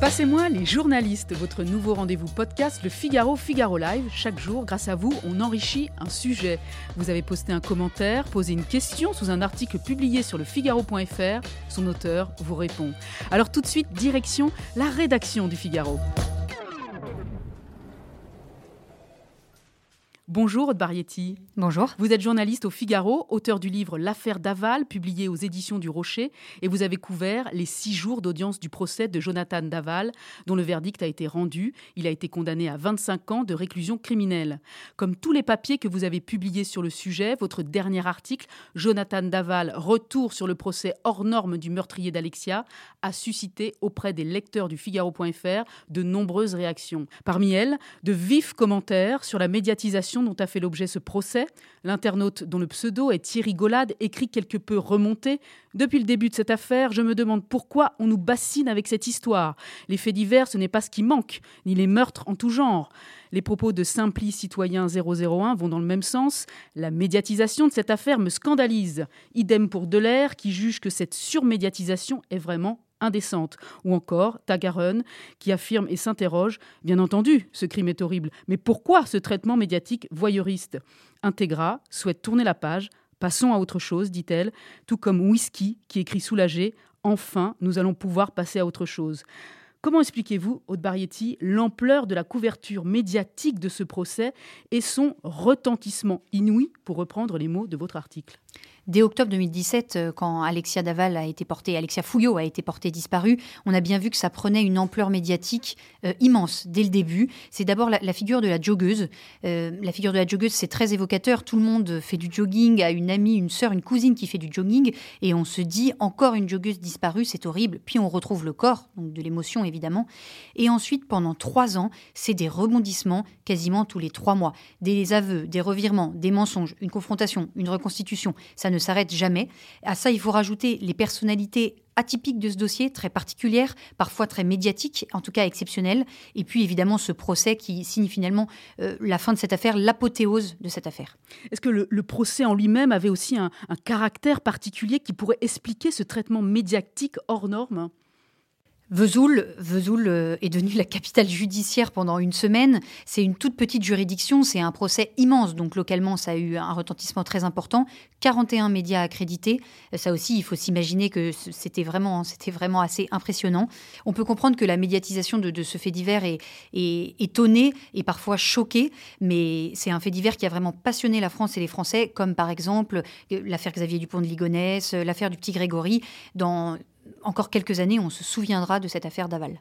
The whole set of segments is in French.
Passez-moi les journalistes, votre nouveau rendez-vous podcast, le Figaro Figaro Live. Chaque jour, grâce à vous, on enrichit un sujet. Vous avez posté un commentaire, posé une question sous un article publié sur le Figaro.fr. Son auteur vous répond. Alors tout de suite, direction la rédaction du Figaro. Bonjour Aude Barietti. Bonjour. Vous êtes journaliste au Figaro, auteur du livre L'affaire Daval, publié aux éditions du Rocher, et vous avez couvert les six jours d'audience du procès de Jonathan Daval, dont le verdict a été rendu. Il a été condamné à 25 ans de réclusion criminelle. Comme tous les papiers que vous avez publiés sur le sujet, votre dernier article, Jonathan Daval, retour sur le procès hors norme du meurtrier d'Alexia, a suscité auprès des lecteurs du Figaro.fr de nombreuses réactions. Parmi elles, de vifs commentaires sur la médiatisation dont a fait l'objet ce procès. L'internaute dont le pseudo est Thierry Golade écrit quelque peu remonté. Depuis le début de cette affaire, je me demande pourquoi on nous bassine avec cette histoire. Les faits divers, ce n'est pas ce qui manque, ni les meurtres en tout genre. Les propos de Simpli Citoyen 001 vont dans le même sens. La médiatisation de cette affaire me scandalise. Idem pour Delair qui juge que cette surmédiatisation est vraiment indécente. Ou encore Tagaren, qui affirme et s'interroge Bien entendu, ce crime est horrible, mais pourquoi ce traitement médiatique voyeuriste? Integra souhaite tourner la page. Passons à autre chose, dit-elle, tout comme Whisky, qui écrit soulagé Enfin, nous allons pouvoir passer à autre chose. Comment expliquez-vous, Aude Barietti, l'ampleur de la couverture médiatique de ce procès et son retentissement inouï, pour reprendre les mots de votre article? Dès octobre 2017, euh, quand Alexia Daval a été portée, Alexia Fouillot a été portée disparue, on a bien vu que ça prenait une ampleur médiatique euh, immense dès le début. C'est d'abord la, figure de la joggeuse. Euh, la figure de la joggeuse, c'est très évocateur. Tout le monde fait du jogging, a une amie, une sœur, une cousine qui fait du jogging, et on se dit encore une joggeuse disparue, c'est horrible. Puis on retrouve le corps, donc de l'émotion évidemment. Et ensuite, pendant trois ans, c'est des rebondissements quasiment tous les trois mois, des aveux, des revirements, des mensonges, une confrontation, une reconstitution. Ça ne s'arrête jamais. À ça, il faut rajouter les personnalités atypiques de ce dossier, très particulières, parfois très médiatiques, en tout cas exceptionnelles. Et puis évidemment ce procès qui signe finalement euh, la fin de cette affaire, l'apothéose de cette affaire. Est-ce que le, procès en lui-même avait aussi un caractère particulier qui pourrait expliquer ce traitement médiatique hors norme? Vesoul, euh, est devenue la capitale judiciaire pendant une semaine. C'est une toute petite juridiction, c'est un procès immense, donc localement ça a eu un retentissement très important. 41 médias accrédités, ça aussi il faut s'imaginer que c'était vraiment, c'était vraiment assez impressionnant. On peut comprendre que la médiatisation de, ce fait divers est, étonnée et parfois choquée, mais c'est un fait divers qui a vraiment passionné la France et les Français, comme par exemple euh, l'affaire Xavier Dupont de Ligonnès, euh, l'affaire du petit Grégory, dans encore quelques années, on se souviendra de cette affaire Daval.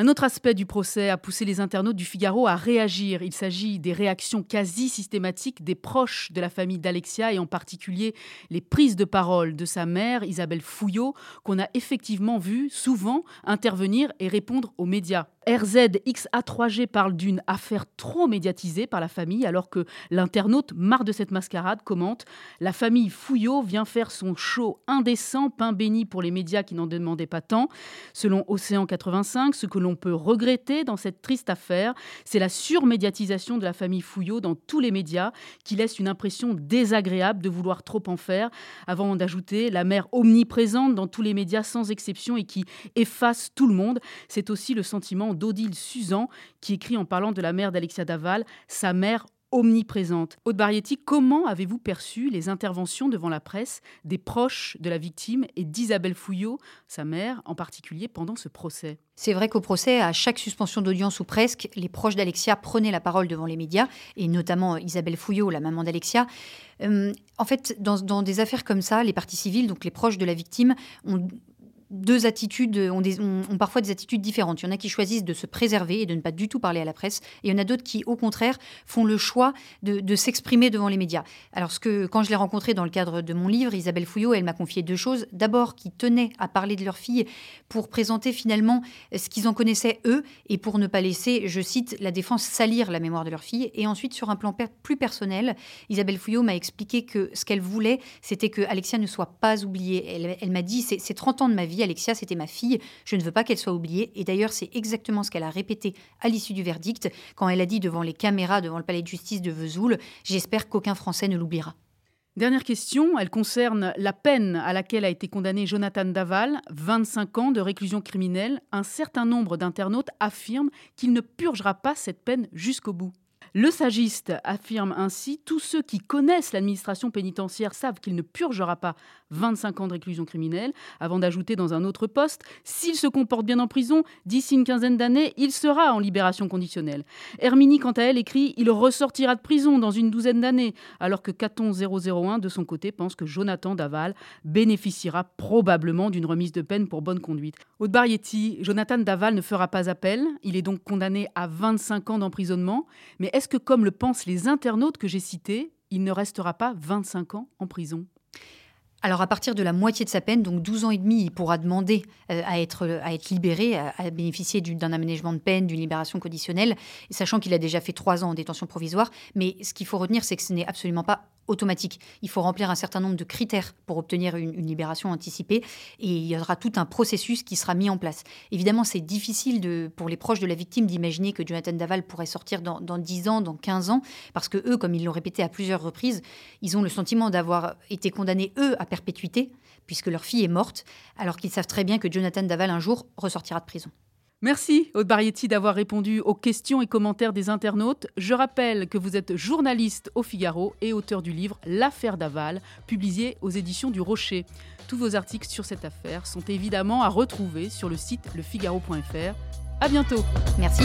Un autre aspect du procès a poussé les internautes du Figaro à réagir. Il s'agit des réactions quasi systématiques des proches de la famille d'Alexia et en particulier les prises de parole de sa mère, Isabelle Fouillot, qu'on a effectivement vu souvent intervenir et répondre aux médias. RZXA3G parle d'une affaire trop médiatisée par la famille, alors que l'internaute, marre de cette mascarade, commente La famille Fouillot vient faire son show indécent, pain béni pour les médias qui n'en demandaient pas tant. Selon Océan 85, ce que l'on peut regretter dans cette triste affaire, c'est la surmédiatisation de la famille Fouillot dans tous les médias, qui laisse une impression désagréable de vouloir trop en faire, avant d'ajouter la mère omniprésente dans tous les médias sans exception et qui efface tout le monde. C'est aussi le sentiment d'Odile Suzan, qui écrit en parlant de la mère d'Alexia Daval, sa mère omniprésente. Aude Barietti, comment avez-vous perçu les interventions devant la presse des proches de la victime et d'Isabelle Fouillot, sa mère en particulier, pendant ce procès? C'est vrai qu'au procès, à chaque suspension d'audience ou presque, les proches d'Alexia prenaient la parole devant les médias, et notamment Isabelle Fouillot, la maman d'Alexia. Euh, en fait, dans, dans, des affaires comme ça, les parties civiles, donc les proches de la victime, ont deux attitudes, ont, parfois des attitudes différentes. Il y en a qui choisissent de se préserver et de ne pas du tout parler à la presse, et il y en a d'autres qui, au contraire, font le choix de, s'exprimer devant les médias. Alors, ce que, quand je l'ai rencontrée dans le cadre de mon livre, Isabelle Fouillot, elle m'a confié deux choses. D'abord, qui tenaient à parler de leur fille pour présenter finalement ce qu'ils en connaissaient eux, et pour ne pas laisser, je cite, la défense salir la mémoire de leur fille. Et ensuite, sur un plan plus personnel, Isabelle Fouillot m'a expliqué que ce qu'elle voulait, c'était que Alexia ne soit pas oubliée. Elle m'a dit, c'est 30 ans de ma vie Alexia, c'était ma fille, je ne veux pas qu'elle soit oubliée. Et d'ailleurs, c'est exactement ce qu'elle a répété à l'issue du verdict, quand elle a dit devant les caméras, devant le palais de justice de Vesoul, j'espère qu'aucun Français ne l'oubliera. Dernière question, elle concerne la peine à laquelle a été condamné Jonathan Daval, 25 ans de réclusion criminelle. Un certain nombre d'internautes affirment qu'il ne purgera pas cette peine jusqu'au bout. Le sagiste affirme ainsi Tous ceux qui connaissent l'administration pénitentiaire savent qu'il ne purgera pas 25 ans de réclusion criminelle, avant d'ajouter dans un autre poste S'il se comporte bien en prison, d'ici une quinzaine d'années, il sera en libération conditionnelle. Herminie, quant à elle, écrit Il ressortira de prison dans une douzaine d'années, alors que Caton 001, de son côté, pense que Jonathan Daval bénéficiera probablement d'une remise de peine pour bonne conduite. Aude Barietti, Jonathan Daval ne fera pas appel. Il est donc condamné à 25 ans d'emprisonnement. Est-ce que, comme le pensent les internautes que j'ai cités, il ne restera pas 25 ans en prison? Alors à partir de la moitié de sa peine, donc 12 ans et demi, il pourra demander euh, à, être, libéré, à, bénéficier d'un aménagement de peine, d'une libération conditionnelle, sachant qu'il a déjà fait 3 ans en détention provisoire. Mais ce qu'il faut retenir, c'est que ce n'est absolument pas automatique. Il faut remplir un certain nombre de critères pour obtenir une, libération anticipée et il y aura tout un processus qui sera mis en place. Évidemment, c'est difficile pour les proches de la victime d'imaginer que Jonathan Daval pourrait sortir dans, dans 10 ans, dans 15 ans, parce que eux, comme ils l'ont répété à plusieurs reprises, ils ont le sentiment d'avoir été condamnés, eux, à perpétuité, puisque leur fille est morte, alors qu'ils savent très bien que Jonathan Daval, un jour, ressortira de prison. Merci Aude Barietti d'avoir répondu aux questions et commentaires des internautes. Je rappelle que vous êtes journaliste au Figaro et auteur du livre L'affaire Daval, publié aux éditions du Rocher. Tous vos articles sur cette affaire sont évidemment à retrouver sur le site lefigaro.fr. À bientôt. Merci.